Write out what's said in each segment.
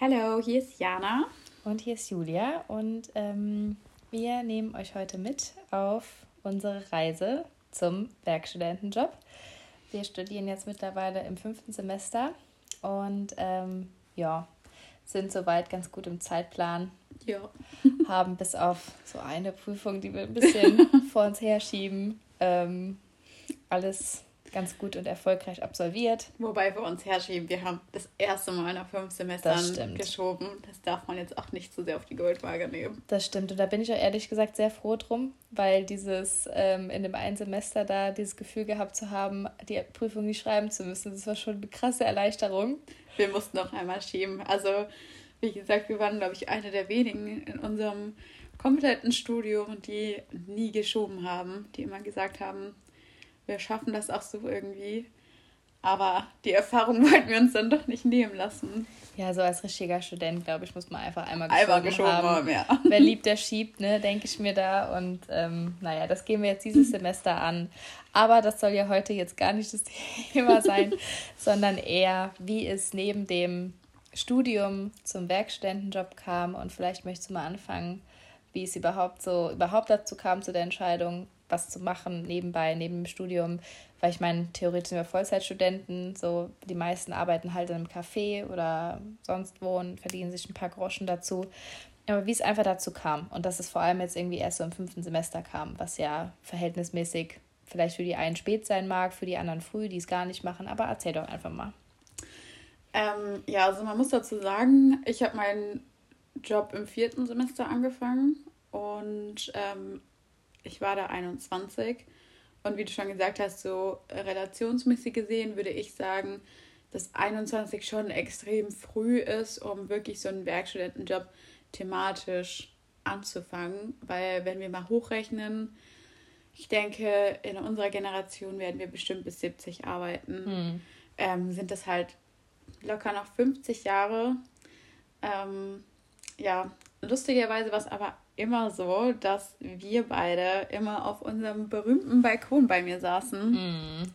Hallo, hier ist Jana. Und hier ist Julia. Und ähm, wir nehmen euch heute mit auf unsere Reise zum Werkstudentenjob. Wir studieren jetzt mittlerweile im fünften Semester und ähm, ja, sind soweit ganz gut im Zeitplan. Ja. haben bis auf so eine Prüfung, die wir ein bisschen vor uns herschieben, ähm, alles ganz gut und erfolgreich absolviert. Wobei wir uns herschieben, wir haben das erste Mal nach fünf Semestern das geschoben. Das darf man jetzt auch nicht zu sehr auf die Goldwaage nehmen. Das stimmt. Und da bin ich auch ehrlich gesagt sehr froh drum, weil dieses ähm, in dem einen Semester da dieses Gefühl gehabt zu haben, die Prüfung nicht schreiben zu müssen, das war schon eine krasse Erleichterung. Wir mussten noch einmal schieben. Also, wie gesagt, wir waren, glaube ich, eine der wenigen in unserem kompletten Studium, die nie geschoben haben, die immer gesagt haben, wir schaffen das auch so irgendwie. Aber die Erfahrung wollten wir uns dann doch nicht nehmen lassen. Ja, so als richtiger Student, glaube ich, muss man einfach einmal geschoben, einmal geschoben haben. haben ja. Wer liebt, der schiebt, ne, denke ich mir da. Und ähm, naja, das gehen wir jetzt dieses Semester an. Aber das soll ja heute jetzt gar nicht das Thema sein, sondern eher, wie es neben dem Studium zum Werkstudentenjob kam. Und vielleicht möchtest du mal anfangen, wie es überhaupt so überhaupt dazu kam zu der Entscheidung, was zu machen nebenbei, neben dem Studium. Weil ich meine, theoretisch sind wir Vollzeitstudenten, so die meisten arbeiten halt in einem Café oder sonst wo und verdienen sich ein paar Groschen dazu. Aber wie es einfach dazu kam und dass es vor allem jetzt irgendwie erst so im fünften Semester kam, was ja verhältnismäßig vielleicht für die einen spät sein mag, für die anderen früh, die es gar nicht machen. Aber erzähl doch einfach mal. Ähm, ja, also man muss dazu sagen, ich habe meinen Job im vierten Semester angefangen und ähm, ich war da 21. Und wie du schon gesagt hast, so relationsmäßig gesehen würde ich sagen, dass 21 schon extrem früh ist, um wirklich so einen Werkstudentenjob thematisch anzufangen. Weil wenn wir mal hochrechnen, ich denke, in unserer Generation werden wir bestimmt bis 70 arbeiten. Hm. Ähm, sind das halt locker noch 50 Jahre. Ähm, ja, lustigerweise war es aber immer so, dass wir beide immer auf unserem berühmten Balkon bei mir saßen. Mm.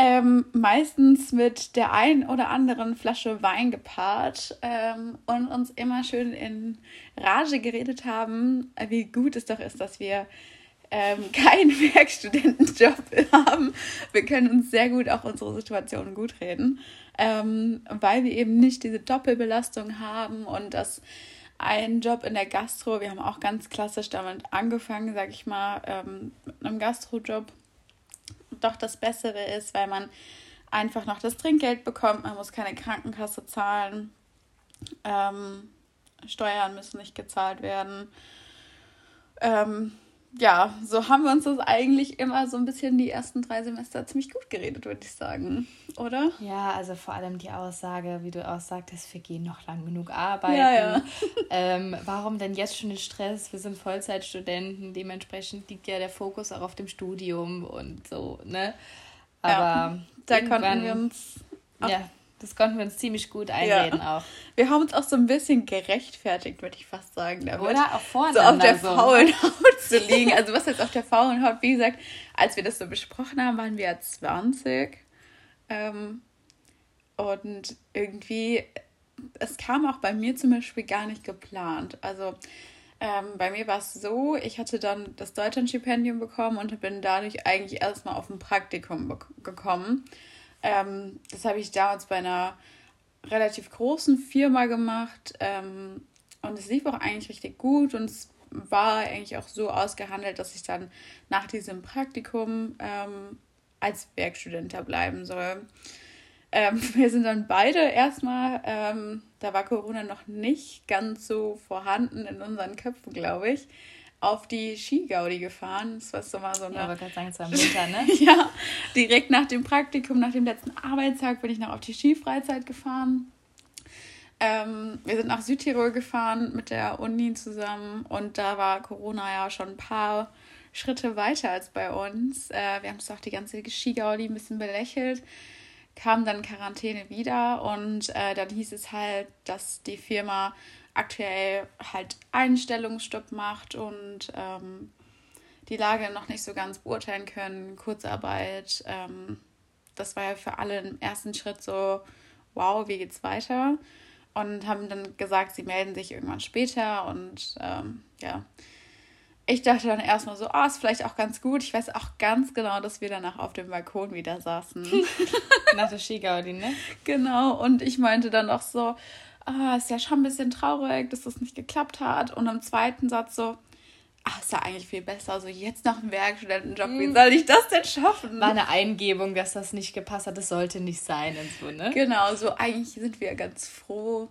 Ähm, meistens mit der ein oder anderen Flasche Wein gepaart ähm, und uns immer schön in Rage geredet haben, wie gut es doch ist, dass wir ähm, keinen Werkstudentenjob haben. Wir können uns sehr gut auch unsere Situation gut reden, ähm, weil wir eben nicht diese Doppelbelastung haben und das ein Job in der Gastro. Wir haben auch ganz klassisch damit angefangen, sag ich mal, ähm, mit einem Gastrojob. Doch das Bessere ist, weil man einfach noch das Trinkgeld bekommt. Man muss keine Krankenkasse zahlen. Ähm, Steuern müssen nicht gezahlt werden. Ähm, ja, so haben wir uns das eigentlich immer so ein bisschen die ersten drei Semester ziemlich gut geredet, würde ich sagen, oder? Ja, also vor allem die Aussage, wie du auch sagtest, wir gehen noch lang genug arbeiten. Ja, ja. ähm, warum denn jetzt schon den Stress? Wir sind Vollzeitstudenten, dementsprechend liegt ja der Fokus auch auf dem Studium und so, ne? Aber ja, da konnten wir uns. Ja, das konnten wir uns ziemlich gut einreden ja. auch. Wir haben uns auch so ein bisschen gerechtfertigt, würde ich fast sagen. Damit. Oder auch vorne. So auf der so. faulen Haut zu liegen. Also was jetzt auf der faulen Haut? Wie gesagt, als wir das so besprochen haben, waren wir ja 20. Ähm, und irgendwie, es kam auch bei mir zum Beispiel gar nicht geplant. Also ähm, bei mir war es so, ich hatte dann das Deutschlandstipendium bekommen und bin dadurch eigentlich erstmal auf ein Praktikum gekommen. Ähm, das habe ich damals bei einer relativ großen Firma gemacht ähm, und es lief auch eigentlich richtig gut und es war eigentlich auch so ausgehandelt, dass ich dann nach diesem Praktikum ähm, als Werkstudent bleiben soll. Ähm, wir sind dann beide erstmal, ähm, da war Corona noch nicht ganz so vorhanden in unseren Köpfen, glaube ich, auf die Skigaudi gefahren. Das war so mal so eine. Ja, aber sagen, es war im Winter, ne? ja, direkt nach dem Praktikum, nach dem letzten Arbeitstag bin ich noch auf die Skifreizeit gefahren. Ähm, wir sind nach Südtirol gefahren mit der Uni zusammen und da war Corona ja schon ein paar Schritte weiter als bei uns. Äh, wir haben es auch die ganze Skigaudi ein bisschen belächelt, kam dann Quarantäne wieder und äh, dann hieß es halt, dass die Firma aktuell halt Einstellungsstopp macht und ähm, die Lage noch nicht so ganz beurteilen können, Kurzarbeit. Ähm, das war ja für alle im ersten Schritt so, wow, wie geht's weiter? und haben dann gesagt, sie melden sich irgendwann später und ähm, ja. Ich dachte dann erstmal so, ah, oh, ist vielleicht auch ganz gut. Ich weiß auch ganz genau, dass wir danach auf dem Balkon wieder saßen. Nach der Skigaudi, ne? Genau. Und ich meinte dann auch so, ah, ist ja schon ein bisschen traurig, dass das nicht geklappt hat. Und im zweiten Satz so, ach, ist ja eigentlich viel besser. Also jetzt noch ein Werkstudentenjob, wie hm. soll ich das denn schaffen? War eine Eingebung, dass das nicht gepasst hat. Das sollte nicht sein und so, ne? Genau, so eigentlich sind wir ganz froh.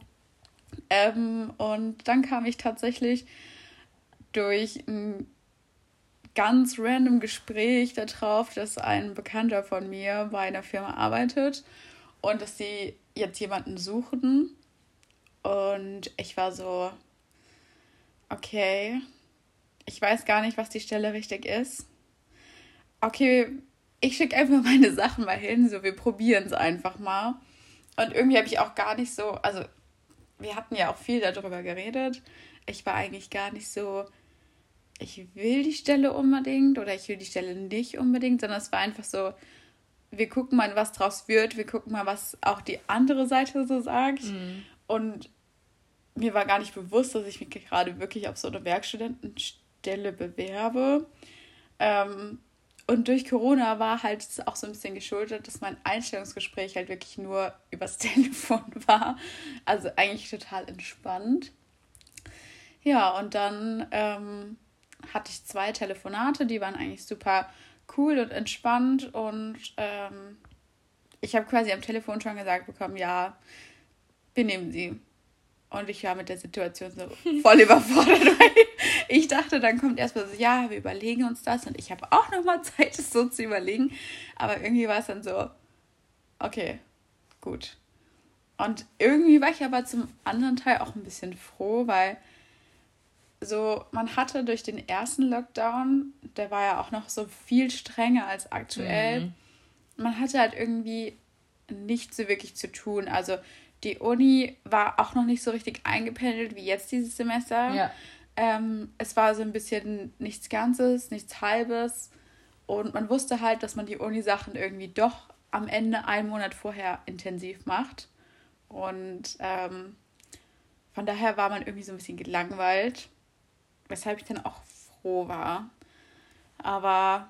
Ähm, und dann kam ich tatsächlich durch ein ganz random Gespräch darauf, dass ein Bekannter von mir bei einer Firma arbeitet und dass sie jetzt jemanden suchen. Und ich war so, okay, ich weiß gar nicht, was die Stelle richtig ist. Okay, ich schicke einfach meine Sachen mal hin, so wir probieren es einfach mal. Und irgendwie habe ich auch gar nicht so, also wir hatten ja auch viel darüber geredet. Ich war eigentlich gar nicht so, ich will die Stelle unbedingt oder ich will die Stelle nicht unbedingt, sondern es war einfach so, wir gucken mal, was draus wird, wir gucken mal, was auch die andere Seite so sagt. Mhm. Und mir war gar nicht bewusst, dass ich mich gerade wirklich auf so eine Werkstudentenstelle Stelle bewerbe. Ähm, und durch Corona war halt auch so ein bisschen geschuldet, dass mein Einstellungsgespräch halt wirklich nur übers Telefon war. Also eigentlich total entspannt. Ja, und dann ähm, hatte ich zwei Telefonate, die waren eigentlich super cool und entspannt. Und ähm, ich habe quasi am Telefon schon gesagt bekommen, ja, wir nehmen sie. Und ich war mit der Situation so voll überfordert, weil ich dachte, dann kommt erstmal so, ja, wir überlegen uns das und ich habe auch nochmal Zeit, es so zu überlegen. Aber irgendwie war es dann so, okay, gut. Und irgendwie war ich aber zum anderen Teil auch ein bisschen froh, weil so, man hatte durch den ersten Lockdown, der war ja auch noch so viel strenger als aktuell, mhm. man hatte halt irgendwie nicht so wirklich zu tun. Also die Uni war auch noch nicht so richtig eingependelt wie jetzt dieses Semester. Ja. Ähm, es war so ein bisschen nichts Ganzes, nichts Halbes. Und man wusste halt, dass man die Uni-Sachen irgendwie doch am Ende einen Monat vorher intensiv macht. Und ähm, von daher war man irgendwie so ein bisschen gelangweilt, weshalb ich dann auch froh war. Aber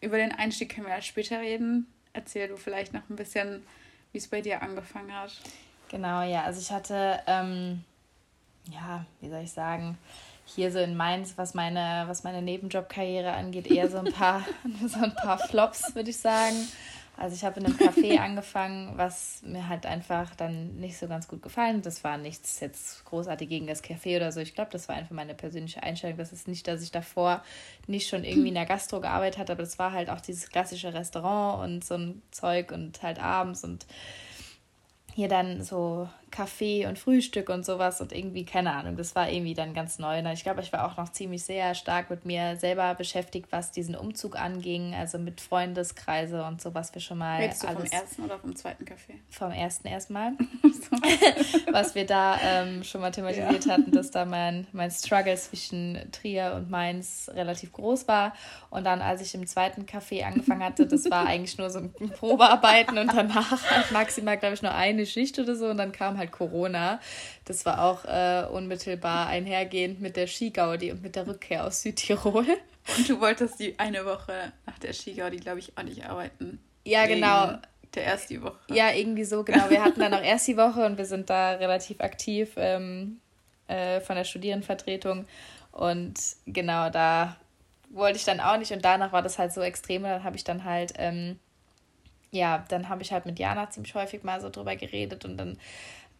über den Einstieg können wir ja später reden. Erzähl du vielleicht noch ein bisschen, wie es bei dir angefangen hat. Genau, ja. Also ich hatte, ähm, ja, wie soll ich sagen, hier so in Mainz, was meine, was meine Nebenjobkarriere angeht, eher so ein paar, so ein paar Flops, würde ich sagen. Also ich habe in einem Café angefangen, was mir halt einfach dann nicht so ganz gut gefallen. Das war nichts jetzt großartig gegen das Café oder so. Ich glaube, das war einfach meine persönliche Einstellung. Das ist nicht, dass ich davor nicht schon irgendwie in der Gastro gearbeitet hatte, aber das war halt auch dieses klassische Restaurant und so ein Zeug und halt abends und hier dann so Kaffee und Frühstück und sowas und irgendwie, keine Ahnung, das war irgendwie dann ganz neu. Ich glaube, ich war auch noch ziemlich sehr stark mit mir selber beschäftigt, was diesen Umzug anging, also mit Freundeskreise und so, was wir schon mal. Redest du vom ersten oder vom zweiten Kaffee? Vom ersten erstmal. was wir da ähm, schon mal thematisiert ja. hatten, dass da mein, mein Struggle zwischen Trier und Mainz relativ groß war. Und dann, als ich im zweiten Café angefangen hatte, das war eigentlich nur so ein Probearbeiten und danach halt maximal, glaube ich, nur eine Schicht oder so und dann kam halt halt Corona. Das war auch äh, unmittelbar einhergehend mit der Skigaudi und mit der Rückkehr aus Südtirol. Und du wolltest die eine Woche nach der Skigaudi, glaube ich, auch nicht arbeiten. Ja, genau. Der erste Woche. Ja, irgendwie so, genau. Wir hatten dann auch erst die Woche und wir sind da relativ aktiv ähm, äh, von der Studierendenvertretung. Und genau, da wollte ich dann auch nicht. Und danach war das halt so extrem. Und dann habe ich dann halt, ähm, ja, dann habe ich halt mit Jana ziemlich häufig mal so drüber geredet. Und dann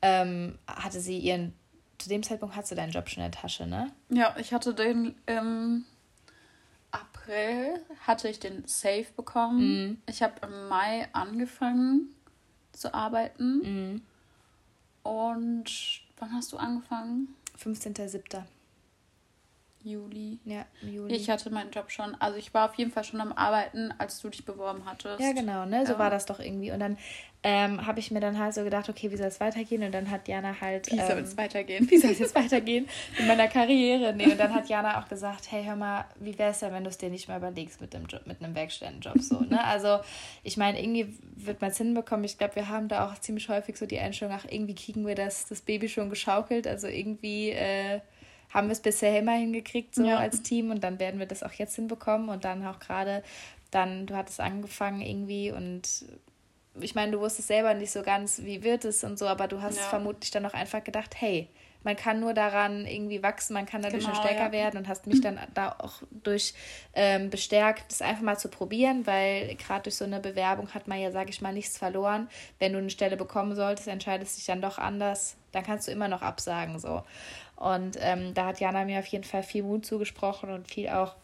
ähm, hatte sie ihren, zu dem Zeitpunkt hast du deinen Job schon in der Tasche, ne? Ja, ich hatte den im April, hatte ich den Safe bekommen. Mhm. Ich habe im Mai angefangen zu arbeiten. Mhm. Und wann hast du angefangen? 15.07. Juli. Ja, im Juli. Ich hatte meinen Job schon. Also ich war auf jeden Fall schon am Arbeiten, als du dich beworben hattest. Ja, genau, ne? So ja. war das doch irgendwie. Und dann ähm, habe ich mir dann halt so gedacht, okay, wie soll es weitergehen? Und dann hat Jana halt. Wie soll es ähm, weitergehen? Wie soll es jetzt weitergehen in meiner Karriere? Nee, und dann hat Jana auch gesagt, hey, hör mal, wie wäre es ja, wenn du es dir nicht mehr überlegst mit dem Job, mit einem Werkstättenjob so, ne? Also ich meine, irgendwie wird man es hinbekommen. Ich glaube, wir haben da auch ziemlich häufig so die Einstellung, ach, irgendwie kriegen wir das, das Baby schon geschaukelt. Also irgendwie äh, haben wir es bisher immer hingekriegt, so ja. als Team. Und dann werden wir das auch jetzt hinbekommen. Und dann auch gerade, dann, du hattest angefangen irgendwie und ich meine, du wusstest selber nicht so ganz, wie wird es und so, aber du hast ja. vermutlich dann auch einfach gedacht, hey, man kann nur daran irgendwie wachsen, man kann dadurch genau, stärker ja. werden und hast mich dann da auch durch ähm, bestärkt, das einfach mal zu probieren, weil gerade durch so eine Bewerbung hat man ja, sage ich mal, nichts verloren. Wenn du eine Stelle bekommen solltest, entscheidest dich dann doch anders, dann kannst du immer noch absagen so. Und ähm, da hat Jana mir auf jeden Fall viel Mut zugesprochen und viel auch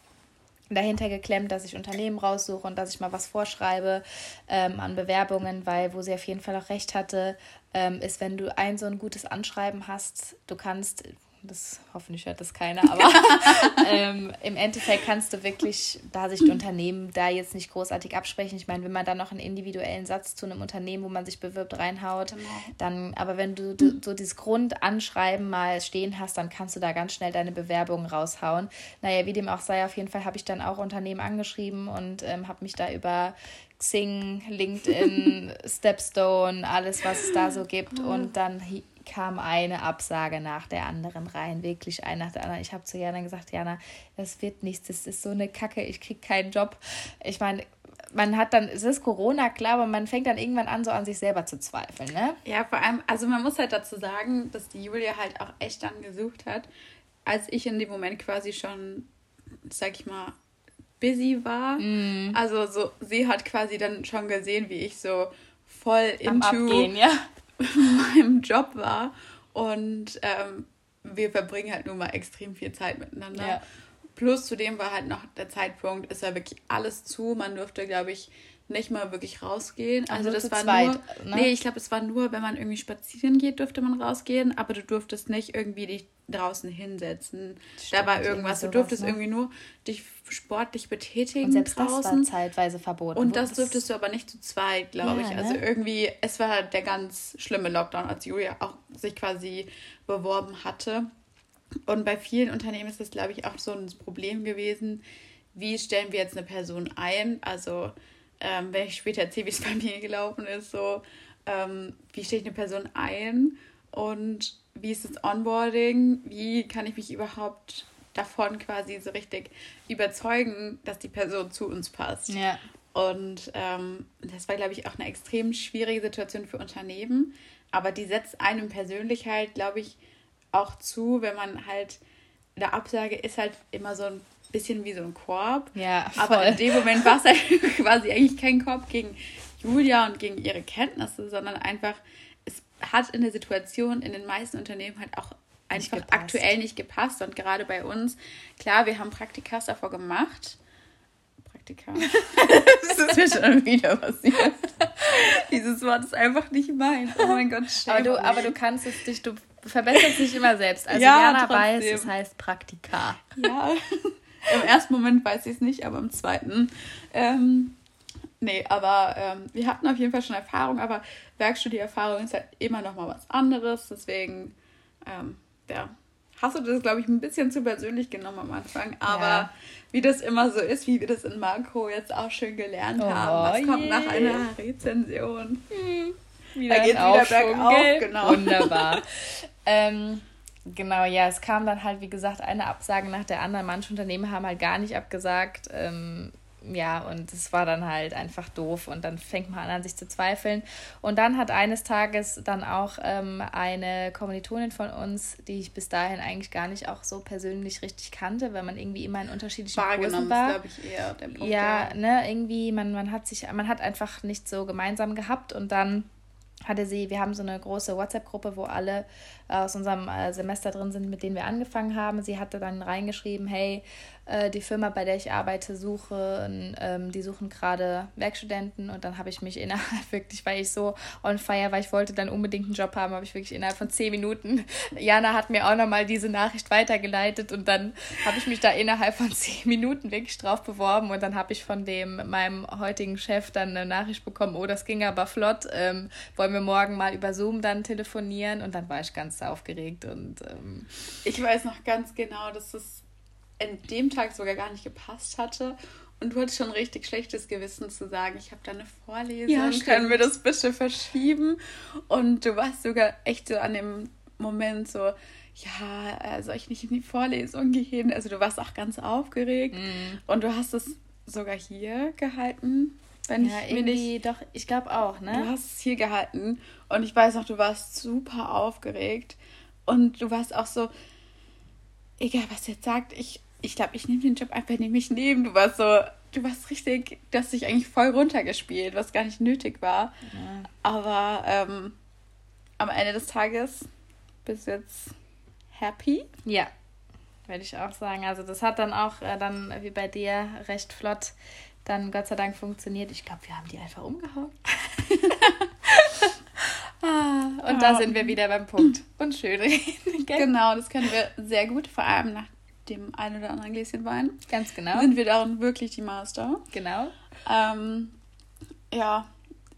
dahinter geklemmt, dass ich Unternehmen raussuche und dass ich mal was vorschreibe ähm, an Bewerbungen, weil wo sie auf jeden Fall auch recht hatte, ähm, ist, wenn du ein so ein gutes Anschreiben hast, du kannst das hoffentlich hört das keiner, aber ähm, im Endeffekt kannst du wirklich, da sich die Unternehmen da jetzt nicht großartig absprechen. Ich meine, wenn man dann noch einen individuellen Satz zu einem Unternehmen, wo man sich bewirbt, reinhaut, genau. dann, aber wenn du, so dieses Grundanschreiben mal stehen hast, dann kannst du da ganz schnell deine Bewerbung raushauen. Naja, wie dem auch sei, auf jeden Fall habe ich dann auch Unternehmen angeschrieben und ähm, habe mich da über Xing, LinkedIn, Stepstone, alles, was es da so gibt. Und dann kam eine Absage nach der anderen rein, wirklich eine nach der anderen. Ich habe zu Jana gesagt, Jana, das wird nichts, das ist so eine Kacke, ich kriege keinen Job. Ich meine, man hat dann, es ist Corona, klar, aber man fängt dann irgendwann an, so an sich selber zu zweifeln, ne? Ja, vor allem, also man muss halt dazu sagen, dass die Julia halt auch echt dann gesucht hat, als ich in dem Moment quasi schon, sag ich mal, busy war. Mm. Also so, sie hat quasi dann schon gesehen, wie ich so voll into Abgehen, ja. meinem Job war. Und ähm, wir verbringen halt nun mal extrem viel Zeit miteinander. Ja. Plus zudem war halt noch der Zeitpunkt, ist ja wirklich alles zu. Man durfte, glaube ich, nicht mal wirklich rausgehen. Also, also das war zweit, nur. Ne? Nee, ich glaube, es war nur, wenn man irgendwie spazieren geht, durfte man rausgehen, aber du durftest nicht irgendwie dich draußen hinsetzen. Stimmt, da war irgendwas. Du durftest ne? irgendwie nur dich sportlich betätigen. Und selbst draußen. das war zeitweise verboten. Und das durftest du aber nicht zu zweit, glaube ja, ich. Also ne? irgendwie, es war der ganz schlimme Lockdown, als Julia auch sich quasi beworben hatte. Und bei vielen Unternehmen ist das, glaube ich, auch so ein Problem gewesen. Wie stellen wir jetzt eine Person ein? Also, ähm, wenn ich später erzähle, wie es bei mir gelaufen ist, so, ähm, wie stelle ich eine Person ein? Und wie ist das Onboarding? Wie kann ich mich überhaupt davon quasi so richtig überzeugen, dass die Person zu uns passt? Ja. Und ähm, das war, glaube ich, auch eine extrem schwierige Situation für Unternehmen. Aber die setzt einem persönlich halt, glaube ich, auch zu, wenn man halt eine Absage ist halt immer so ein bisschen wie so ein Korb. Ja, voll. Aber in dem Moment war es halt quasi eigentlich kein Korb gegen Julia und gegen ihre Kenntnisse, sondern einfach hat in der Situation in den meisten Unternehmen halt auch einfach nicht aktuell nicht gepasst. Und gerade bei uns, klar, wir haben Praktikas davor gemacht. Praktika. das ist mir schon wieder passiert. Dieses Wort ist einfach nicht meins. Oh mein Gott, aber du, aber du kannst es dich, du verbesserst dich immer selbst. Also ja, Jana weiß, es heißt Praktika. Ja. Im ersten Moment weiß ich es nicht, aber im zweiten. Ähm, Nee, aber ähm, wir hatten auf jeden Fall schon Erfahrung, aber Werkstudieerfahrung ist halt immer noch mal was anderes. Deswegen, ähm, ja, hast du das, glaube ich, ein bisschen zu persönlich genommen am Anfang. Aber ja. wie das immer so ist, wie wir das in Marco jetzt auch schön gelernt oh, haben, was kommt nach einer Rezension? Hm. Wieder da geht wieder bergauf, genau. Wunderbar. ähm, Genau, ja, es kam dann halt, wie gesagt, eine Absage nach der anderen. Manche Unternehmen haben halt gar nicht abgesagt. Ähm, ja, und es war dann halt einfach doof und dann fängt man an, an sich zu zweifeln. Und dann hat eines Tages dann auch ähm, eine Kommilitonin von uns, die ich bis dahin eigentlich gar nicht auch so persönlich richtig kannte, weil man irgendwie immer in unterschiedlichen Kursen war. glaube ich, eher der Punkt. Ja, ja, ne, irgendwie, man, man hat sich, man hat einfach nicht so gemeinsam gehabt und dann hatte sie, wir haben so eine große WhatsApp-Gruppe, wo alle aus unserem äh, Semester drin sind, mit denen wir angefangen haben. Sie hatte dann reingeschrieben, hey, äh, die Firma, bei der ich arbeite, suchen, ähm, die suchen gerade Werkstudenten. Und dann habe ich mich innerhalb wirklich, weil ich so on fire war, ich wollte dann unbedingt einen Job haben, habe ich wirklich innerhalb von zehn Minuten, Jana hat mir auch nochmal diese Nachricht weitergeleitet. Und dann habe ich mich da innerhalb von zehn Minuten wirklich drauf beworben. Und dann habe ich von dem, meinem heutigen Chef dann eine Nachricht bekommen, oh, das ging aber flott, ähm, wollen wir morgen mal über Zoom dann telefonieren? Und dann war ich ganz aufgeregt und ähm, ich weiß noch ganz genau, dass es an dem Tag sogar gar nicht gepasst hatte. Und du hattest schon richtig schlechtes Gewissen zu sagen, ich habe da eine Vorlesung, ja, können wir das bitte verschieben? Und du warst sogar echt so an dem Moment so, ja, äh, soll ich nicht in die Vorlesung gehen? Also du warst auch ganz aufgeregt mm. und du hast es sogar hier gehalten. Wenn ja, ich irgendwie, nicht, doch, ich glaube auch, ne? Du hast es hier gehalten und ich weiß noch, du warst super aufgeregt und du warst auch so, egal was jetzt sagt, ich ich glaube, ich nehme den Job einfach nicht mich nehmen. Du warst so, du warst richtig, du hast dich eigentlich voll runtergespielt, was gar nicht nötig war. Ja. Aber ähm, am Ende des Tages bist du jetzt happy. Ja, würde ich auch sagen. Also das hat dann auch äh, dann wie bei dir recht flott dann Gott sei Dank funktioniert. Ich glaube, wir haben die einfach umgehauen. ah, und ja. da sind wir wieder beim Punkt. Und schön reden. Genau, das können wir sehr gut, vor allem nach dem ein oder anderen Gläschen Wein. Ganz genau. Sind wir darin wirklich die Master. Genau. Ähm, ja,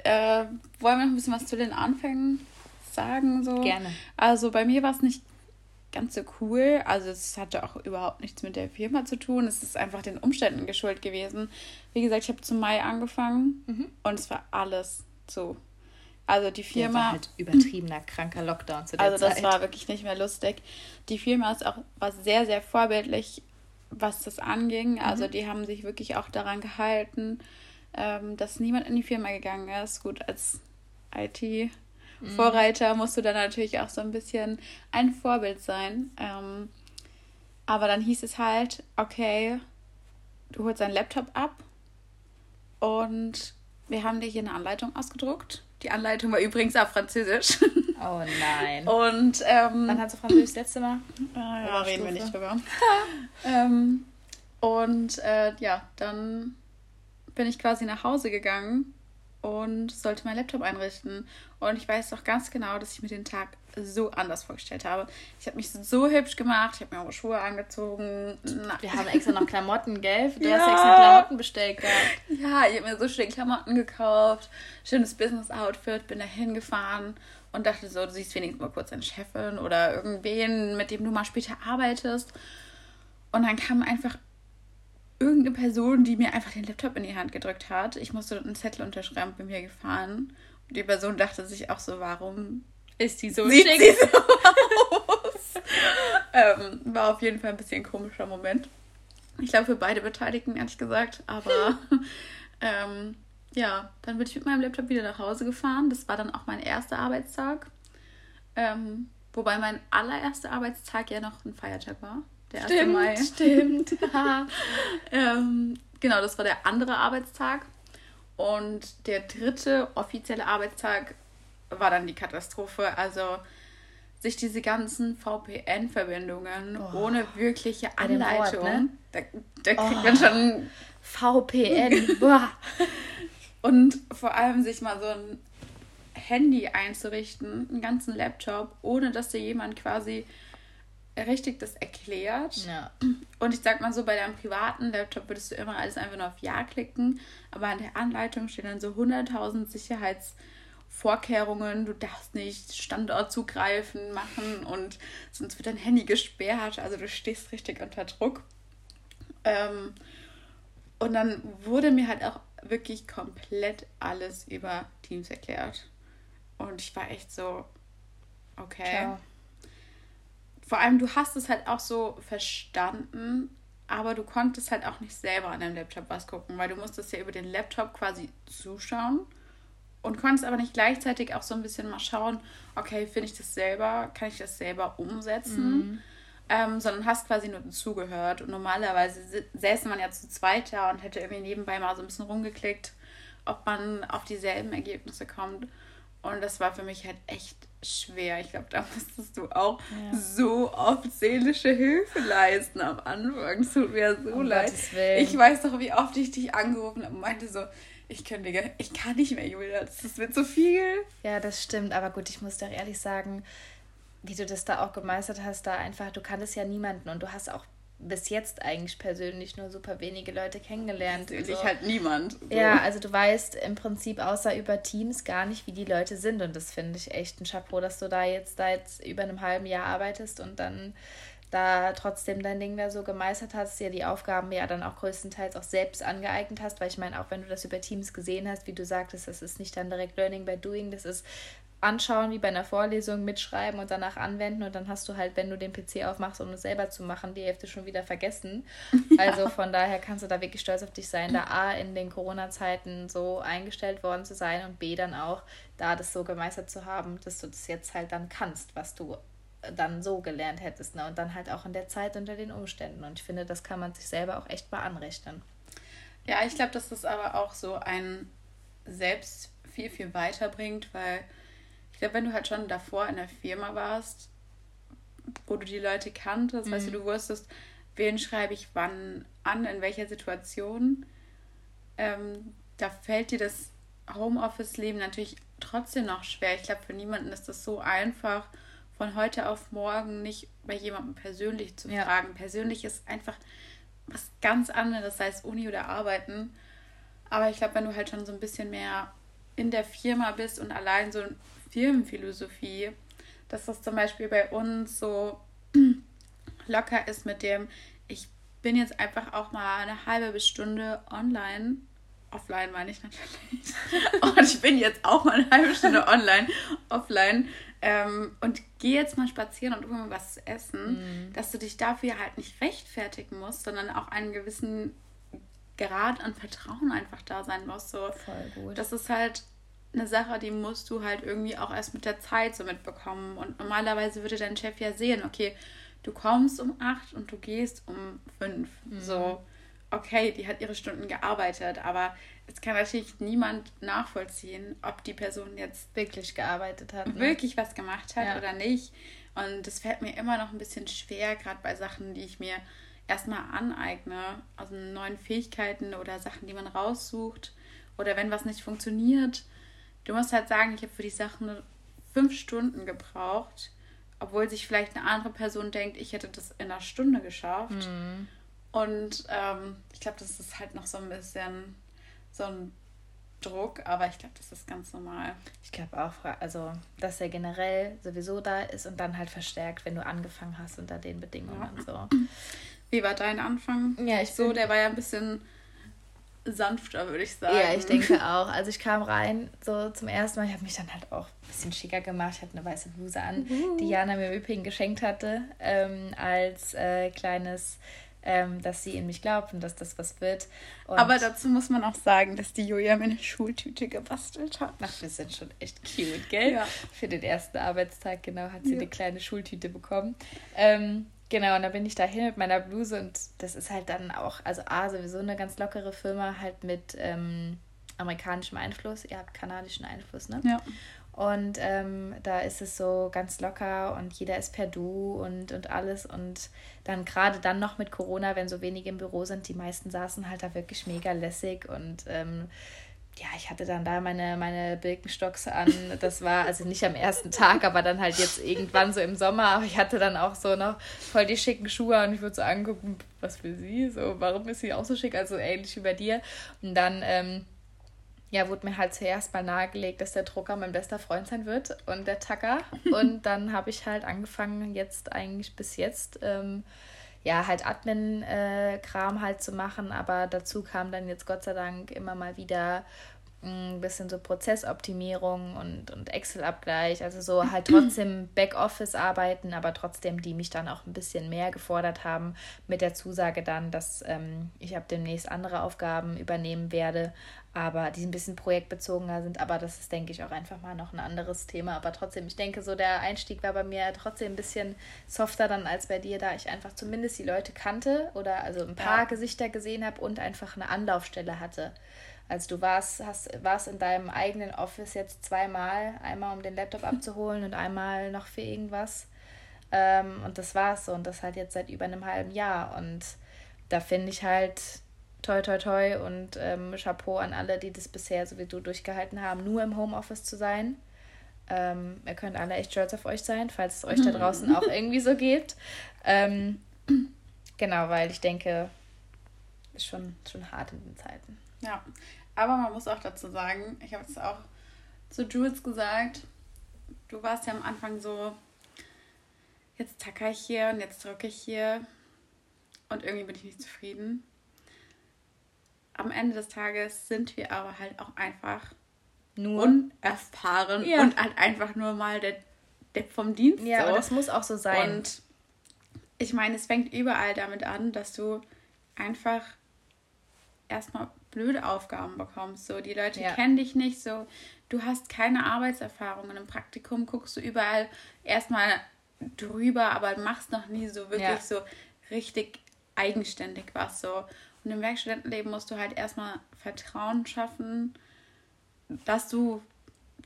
äh, wollen wir noch ein bisschen was zu den Anfängen sagen? So? Gerne. Also bei mir war es nicht ganz so cool. Also es hatte auch überhaupt nichts mit der Firma zu tun. Es ist einfach den Umständen geschuldet gewesen. Wie gesagt, ich habe zum Mai angefangen mhm. und es war alles so also die Firma. war halt übertriebener, kranker Lockdown zu der also Zeit. Das war wirklich nicht mehr lustig. Die Firma ist auch war sehr, sehr vorbildlich, was das anging. Mhm. Also die haben sich wirklich auch daran gehalten, ähm, dass niemand in die Firma gegangen ist. Gut, als IT-Vorreiter mhm. musst du dann natürlich auch so ein bisschen ein Vorbild sein. Ähm, aber dann hieß es halt, okay, du holst deinen Laptop ab und wir haben dir hier eine Anleitung ausgedruckt die Anleitung war übrigens auf Französisch. Oh nein. Und ähm, wann hast du Französisch das letzte Mal? Äh, ja, reden wir nicht drüber. ähm, und äh, ja, dann bin ich quasi nach Hause gegangen und sollte mein Laptop einrichten. Und ich weiß doch ganz genau, dass ich mir den Tag so anders vorgestellt habe. Ich habe mich so hübsch gemacht, ich habe mir auch Schuhe angezogen. Wir haben extra noch Klamotten, gell? Du ja. hast extra Klamotten bestellt gehabt. Ja, ich habe mir so schöne Klamotten gekauft, schönes Business-Outfit, bin da hingefahren und dachte so, du siehst wenigstens mal kurz deine Chefin oder irgendwen, mit dem du mal später arbeitest. Und dann kam einfach irgendeine Person, die mir einfach den Laptop in die Hand gedrückt hat. Ich musste einen Zettel unterschreiben, bin mir gefahren. Und die Person dachte sich auch so, warum ist die so Sieht schick? Sie so aus? ähm, war auf jeden Fall ein bisschen ein komischer Moment. Ich glaube für beide Beteiligten, ehrlich gesagt. Aber ähm, ja, dann bin ich mit meinem Laptop wieder nach Hause gefahren. Das war dann auch mein erster Arbeitstag. Ähm, wobei mein allererster Arbeitstag ja noch ein Feiertag war. Der 1. Stimmt, Mai. Stimmt. ähm, genau, das war der andere Arbeitstag. Und der dritte offizielle Arbeitstag war dann die Katastrophe. Also sich diese ganzen VPN-Verbindungen oh. ohne wirkliche Anleitung, Wort, ne? da, da kriegt oh. man schon VPN. Und vor allem sich mal so ein Handy einzurichten, einen ganzen Laptop, ohne dass dir jemand quasi richtig das erklärt. Ja. Und ich sag mal so, bei deinem privaten Laptop würdest du immer alles einfach nur auf Ja klicken, aber an der Anleitung stehen dann so 100.000 Sicherheitsvorkehrungen. Du darfst nicht Standort zugreifen machen und sonst wird dein Handy gesperrt. Also du stehst richtig unter Druck. Ähm, und dann wurde mir halt auch wirklich komplett alles über Teams erklärt. Und ich war echt so, okay. Ciao vor allem, du hast es halt auch so verstanden, aber du konntest halt auch nicht selber an deinem Laptop was gucken, weil du musstest ja über den Laptop quasi zuschauen und konntest aber nicht gleichzeitig auch so ein bisschen mal schauen, okay, finde ich das selber, kann ich das selber umsetzen, mhm. ähm, sondern hast quasi nur zugehört und normalerweise säße man ja zu zweit da und hätte irgendwie nebenbei mal so ein bisschen rumgeklickt, ob man auf dieselben Ergebnisse kommt Und das war für mich halt echt schwer. Ich glaube, da musstest du auch ja. so oft seelische Hilfe leisten am Anfang. Es tut mir so um leid. Ich weiß doch, wie oft ich dich angerufen habe und meinte so, ich kann, ich kann nicht mehr, Julia, das wird so viel. Ja, das stimmt. Aber gut, ich muss doch ehrlich sagen, wie du das da auch gemeistert hast, da einfach, du kanntest ja niemanden und du hast auch bis jetzt eigentlich persönlich nur super wenige Leute kennengelernt. Natürlich also, halt niemand. So. Ja, also du weißt im Prinzip außer über Teams gar nicht, wie die Leute sind und das finde ich echt ein Chapeau, dass du da jetzt seit über einem halben Jahr arbeitest und dann da trotzdem dein Ding da so gemeistert hast, ja die Aufgaben ja dann auch größtenteils auch selbst angeeignet hast, weil ich meine, auch wenn du das über Teams gesehen hast, wie du sagtest, das ist nicht dann direkt Learning by Doing, das ist anschauen, wie bei einer Vorlesung, mitschreiben und danach anwenden und dann hast du halt, wenn du den PC aufmachst, um es selber zu machen, die Hälfte schon wieder vergessen. Ja. Also von daher kannst du da wirklich stolz auf dich sein, da A in den Corona-Zeiten so eingestellt worden zu sein und B dann auch da das so gemeistert zu haben, dass du das jetzt halt dann kannst, was du dann so gelernt hättest. Ne? Und dann halt auch in der Zeit unter den Umständen. Und ich finde, das kann man sich selber auch echt mal anrechnen. Ja, ich glaube, dass das aber auch so ein selbst viel, viel weiterbringt, weil ich glaube, wenn du halt schon davor in der Firma warst, wo du die Leute kanntest, mhm. weißt du, du wusstest, wen schreibe ich wann an, in welcher Situation, ähm, da fällt dir das Homeoffice-Leben natürlich trotzdem noch schwer. Ich glaube, für niemanden ist das so einfach, von heute auf morgen nicht bei jemandem persönlich zu ja. fragen. Persönlich ist einfach was ganz anderes, sei es Uni oder Arbeiten. Aber ich glaube, wenn du halt schon so ein bisschen mehr in der Firma bist und allein so Firmenphilosophie, dass das zum Beispiel bei uns so locker ist mit dem, ich bin jetzt einfach auch mal eine halbe bis Stunde online. Offline meine ich natürlich. und ich bin jetzt auch mal eine halbe Stunde online, offline. Ähm, und gehe jetzt mal spazieren und hol mir was zu essen, mm. dass du dich dafür halt nicht rechtfertigen musst, sondern auch einen gewissen Grad an Vertrauen einfach da sein muss. So. Voll gut. Das ist halt eine Sache, die musst du halt irgendwie auch erst mit der Zeit so mitbekommen. Und normalerweise würde dein Chef ja sehen, okay, du kommst um acht und du gehst um fünf. Mhm. So, okay, die hat ihre Stunden gearbeitet, aber es kann natürlich niemand nachvollziehen, ob die Person jetzt wirklich gearbeitet hat. Ne? Wirklich was gemacht hat ja. oder nicht. Und das fällt mir immer noch ein bisschen schwer, gerade bei Sachen, die ich mir erstmal aneigne, also neuen Fähigkeiten oder Sachen, die man raussucht. Oder wenn was nicht funktioniert, Du musst halt sagen, ich habe für die Sachen fünf Stunden gebraucht, obwohl sich vielleicht eine andere Person denkt, ich hätte das in einer Stunde geschafft. Mhm. Und ähm, ich glaube, das ist halt noch so ein bisschen so ein Druck, aber ich glaube, das ist ganz normal. Ich glaube auch, also dass er generell sowieso da ist und dann halt verstärkt, wenn du angefangen hast unter den Bedingungen ja. so. Wie war dein Anfang? Ja, ich so, der war ja ein bisschen sanfter, würde ich sagen. Ja, ich denke auch. Also ich kam rein so zum ersten Mal. Ich habe mich dann halt auch ein bisschen schicker gemacht. Ich hatte eine weiße Bluse an, mhm. die Jana mir im Übrigen geschenkt hatte ähm, als äh, kleines ähm, dass sie in mich glaubt und dass das was wird. Und Aber dazu muss man auch sagen, dass die Julia mir eine Schultüte gebastelt hat. Ach, wir sind schon echt cute, gell? Ja. Für den ersten Arbeitstag, genau, hat sie ja. eine kleine Schultüte bekommen. Ähm, Genau, und da bin ich dahin mit meiner Bluse und das ist halt dann auch, also A, sowieso eine ganz lockere Firma, halt mit ähm, amerikanischem Einfluss. Ihr habt kanadischen Einfluss, ne? Ja. Und ähm, da ist es so ganz locker und jeder ist per Du und, und alles. Und dann gerade dann noch mit Corona, wenn so wenige im Büro sind, die meisten saßen halt da wirklich mega lässig und ähm, ja, ich hatte dann da meine, meine Birkenstocks an. Das war also nicht am ersten Tag, aber dann halt jetzt irgendwann so im Sommer. Aber ich hatte dann auch so noch voll die schicken Schuhe und ich würde so angucken, was für sie, so, warum ist sie auch so schick? Also ähnlich wie bei dir. Und dann, ähm, ja, wurde mir halt zuerst mal nahegelegt, dass der Drucker mein bester Freund sein wird und der Tacker. Und dann habe ich halt angefangen, jetzt eigentlich bis jetzt. Ähm, ja, halt Admin-Kram halt zu machen, aber dazu kam dann jetzt Gott sei Dank immer mal wieder ein bisschen so Prozessoptimierung und, und Excel-Abgleich, also so halt trotzdem Backoffice arbeiten, aber trotzdem, die mich dann auch ein bisschen mehr gefordert haben, mit der Zusage dann, dass ähm, ich ab demnächst andere Aufgaben übernehmen werde, aber die ein bisschen projektbezogener sind, aber das ist, denke ich, auch einfach mal noch ein anderes Thema. Aber trotzdem, ich denke, so der Einstieg war bei mir trotzdem ein bisschen softer dann als bei dir, da ich einfach zumindest die Leute kannte oder also ein paar ja. Gesichter gesehen habe und einfach eine Anlaufstelle hatte. Also du warst, hast, warst in deinem eigenen Office jetzt zweimal, einmal um den Laptop abzuholen und einmal noch für irgendwas. Ähm, und das war's so. Und das halt jetzt seit über einem halben Jahr. Und da finde ich halt toi toi toi und ähm, Chapeau an alle, die das bisher so wie du durchgehalten haben, nur im Homeoffice zu sein. Ähm, ihr könnt alle echt stolz auf euch sein, falls es euch da draußen auch irgendwie so geht. Ähm, genau, weil ich denke, ist schon, schon hart in den Zeiten. Ja, aber man muss auch dazu sagen, ich habe es auch zu Jules gesagt, du warst ja am Anfang so, jetzt tacker ich hier und jetzt drücke ich hier und irgendwie bin ich nicht zufrieden. Am Ende des Tages sind wir aber halt auch einfach nur unerfahren ja. und halt einfach nur mal der Depp vom Dienst. Ja, so. aber das muss auch so sein. Und ich meine, es fängt überall damit an, dass du einfach erstmal blöde Aufgaben bekommst. So, die Leute ja. kennen dich nicht, so, du hast keine Arbeitserfahrung. Und im Praktikum guckst du überall erstmal drüber, aber machst noch nie so wirklich ja. so richtig eigenständig was. So. Und im Werkstudentenleben musst du halt erstmal Vertrauen schaffen, dass du,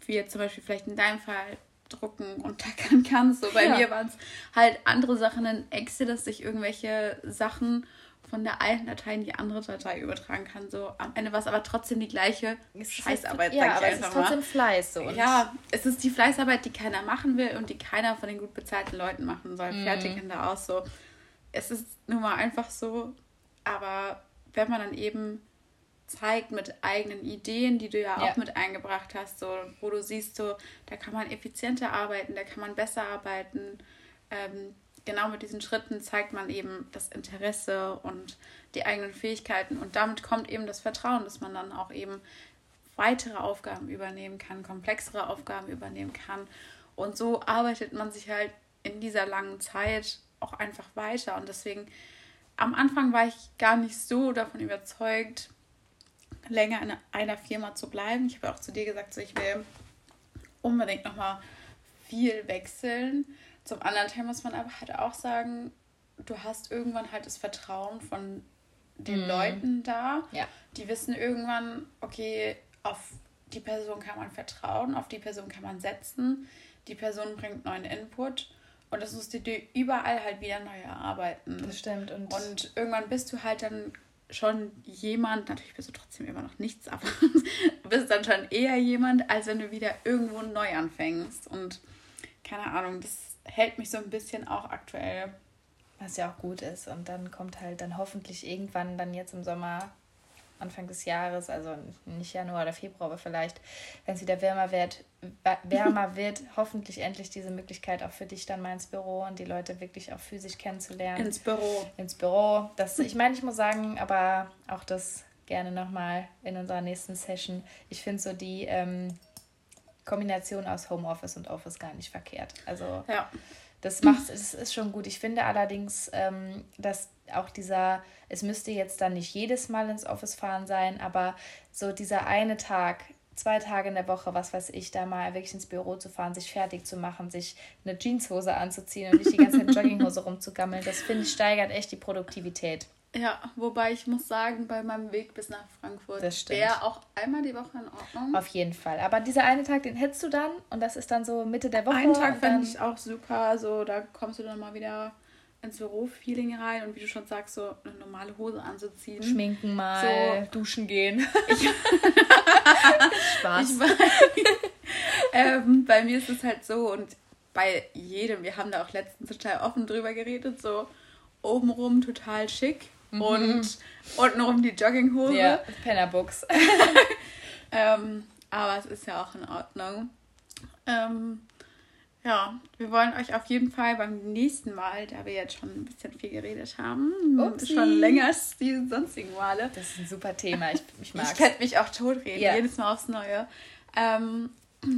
wie jetzt zum Beispiel vielleicht in deinem Fall, drucken und tackern kannst. So bei ja. mir waren es halt andere Sachen in Excel, dass ich irgendwelche Sachen von der einen Datei in die andere Datei übertragen kann. So am Ende war es aber trotzdem die gleiche Scheißarbeit. Ja, aber es ist trotzdem Fleiß. So. ja, es ist die Fleißarbeit, die keiner machen will und die keiner von den gut bezahlten Leuten machen soll. Mhm. Fertig in der aus. So. Es ist nun mal einfach so. Aber wenn man dann eben zeigt mit eigenen Ideen, die du ja auch ja. mit eingebracht hast, so, wo du siehst, so, da kann man effizienter arbeiten, da kann man besser arbeiten. Ähm, genau mit diesen Schritten zeigt man eben das Interesse und die eigenen Fähigkeiten und damit kommt eben das Vertrauen, dass man dann auch eben weitere Aufgaben übernehmen kann, komplexere Aufgaben übernehmen kann. Und so arbeitet man sich halt in dieser langen Zeit auch einfach weiter. Und deswegen, am Anfang war ich gar nicht so davon überzeugt, länger in einer Firma zu bleiben. Ich habe auch zu dir gesagt, so, ich will unbedingt nochmal viel wechseln. Zum anderen Teil muss man aber halt auch sagen, du hast irgendwann halt das Vertrauen von den mm. Leuten da. Ja. Die wissen irgendwann, okay, auf die Person kann man vertrauen, auf die Person kann man setzen, die Person bringt neuen Input und das musst du dir überall halt wieder neu erarbeiten. Das stimmt. Und, und irgendwann bist du halt dann schon jemand, natürlich bist du trotzdem immer noch nichts, aber bist dann schon eher jemand, als wenn du wieder irgendwo neu anfängst. Und keine Ahnung, das hält mich so ein bisschen auch aktuell. Was ja auch gut ist. Und dann kommt halt dann hoffentlich irgendwann dann jetzt im Sommer, Anfang des Jahres, also nicht Januar oder Februar, aber vielleicht, wenn es wieder wärmer wird, wärmer wird, hoffentlich endlich diese Möglichkeit auch für dich dann mal ins Büro und die Leute wirklich auch physisch kennenzulernen. Ins Büro. Ins Büro. Das, ich meine, ich muss sagen, aber auch das gerne nochmal in unserer nächsten Session. Ich finde so die ähm, Kombination aus Homeoffice und Office gar nicht verkehrt. Also ja. Das macht es ist schon gut. Ich finde allerdings, ähm, dass auch dieser, es müsste jetzt dann nicht jedes Mal ins Office fahren sein, aber so dieser eine Tag, zwei Tage in der Woche, was weiß ich, da mal wirklich ins Büro zu fahren, sich fertig zu machen, sich eine Jeanshose anzuziehen und nicht die ganze Zeit Jogginghose rumzugammeln, das finde ich steigert echt die Produktivität. Ja, wobei ich muss sagen, bei meinem Weg bis nach Frankfurt wäre auch einmal die Woche in Ordnung. Auf jeden Fall. Aber dieser eine Tag, den hättest du dann und das ist dann so Mitte der Woche. Einen Tag fände ich auch super. So, da kommst du dann mal wieder ins Büro-Feeling rein und wie du schon sagst, so eine normale Hose anzuziehen. Schminken mal, so. duschen gehen. Ich, Spaß. Ich ähm, bei mir ist es halt so und bei jedem, wir haben da auch letztens total offen drüber geredet, so obenrum total schick mhm. und untenrum die Jogginghose. Ja, Pennerbuchs. ähm, aber es ist ja auch in Ordnung. Ähm, ja, wir wollen euch auf jeden Fall beim nächsten Mal, da wir jetzt schon ein bisschen viel geredet haben, Upsi. schon länger als die sonstigen Male. Das ist ein super Thema, ich, ich mag Ich könnte mich auch totreden, ja. jedes Mal aufs Neue. Ähm,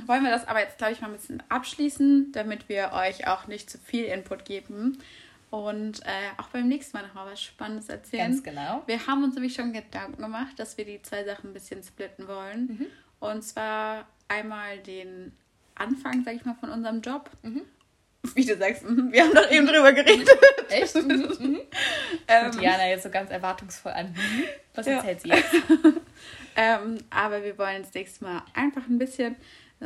wollen wir das aber jetzt, glaube ich, mal ein bisschen abschließen, damit wir euch auch nicht zu viel Input geben und äh, auch beim nächsten Mal nochmal was Spannendes erzählen. Ganz genau. Wir haben uns nämlich schon Gedanken gemacht, dass wir die zwei Sachen ein bisschen splitten wollen. Mhm. Und zwar einmal den Anfang, sag ich mal, von unserem Job. Mhm. Wie du sagst, mhm, wir haben doch eben drüber geredet. Echt? Mhm. mhm. ähm, Diana jetzt so ganz erwartungsvoll an. Was ja. erzählt sie jetzt? Ähm, aber wir wollen das nächste Mal einfach ein bisschen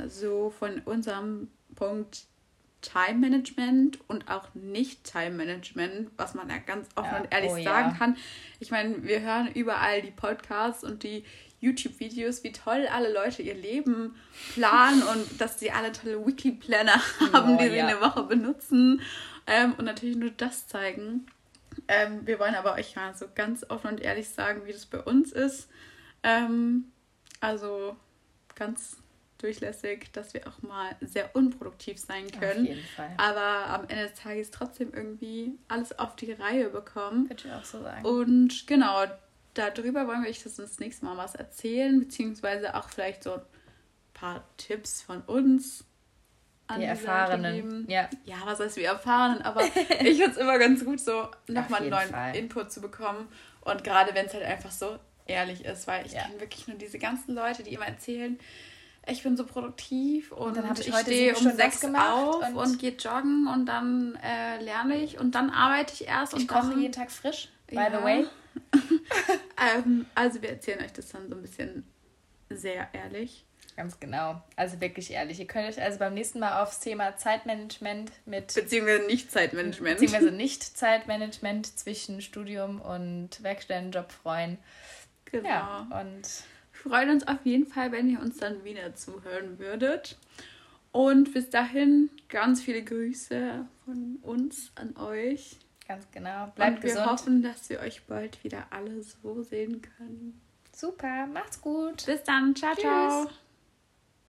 so von unserem Punkt Time Management und auch nicht Time Management, was man ja ganz offen ja. und ehrlich oh, sagen ja. kann. Ich meine, wir hören überall die Podcasts und die YouTube-Videos, wie toll alle Leute ihr Leben planen und dass sie alle tolle Weekly Planner haben, oh, die sie ja. in der Woche benutzen ähm, und natürlich nur das zeigen. Ähm, wir wollen aber euch mal so ganz offen und ehrlich sagen, wie das bei uns ist. Ähm, also ganz durchlässig, dass wir auch mal sehr unproduktiv sein können. Auf jeden Fall. Aber am Ende des Tages trotzdem irgendwie alles auf die Reihe bekommen. Würde ich auch so sagen. Und genau, darüber wollen wir euch das, das nächste Mal was erzählen, beziehungsweise auch vielleicht so ein paar Tipps von uns. An die Erfahrenen. Ja. ja, was heißt wir Erfahrenen, aber ich finde es immer ganz gut, so nochmal einen neuen Fall. Input zu bekommen. Und gerade wenn es halt einfach so ehrlich ist, weil ich ja. kenne wirklich nur diese ganzen Leute, die immer erzählen, ich bin so produktiv und, und ich, ich stehe um sechs auf und, und gehe joggen und dann äh, lerne ich und dann arbeite ich erst. Ich koche jeden Tag frisch, by ja. the way. ähm, also wir erzählen euch das dann so ein bisschen sehr ehrlich. Ganz genau. Also wirklich ehrlich. Ihr könnt euch also beim nächsten Mal aufs Thema Zeitmanagement mit. Beziehungsweise nicht Zeitmanagement. Beziehungsweise nicht Zeitmanagement zwischen Studium und Werkstättenjob freuen. Genau. Ja, und freuen uns auf jeden Fall, wenn ihr uns dann wieder zuhören würdet. Und bis dahin ganz viele Grüße von uns an euch. Ganz genau. Bleibt Und wir gesund. hoffen, dass wir euch bald wieder alle so sehen können. Super, macht's gut. Bis dann. Ciao, Tschüss. ciao.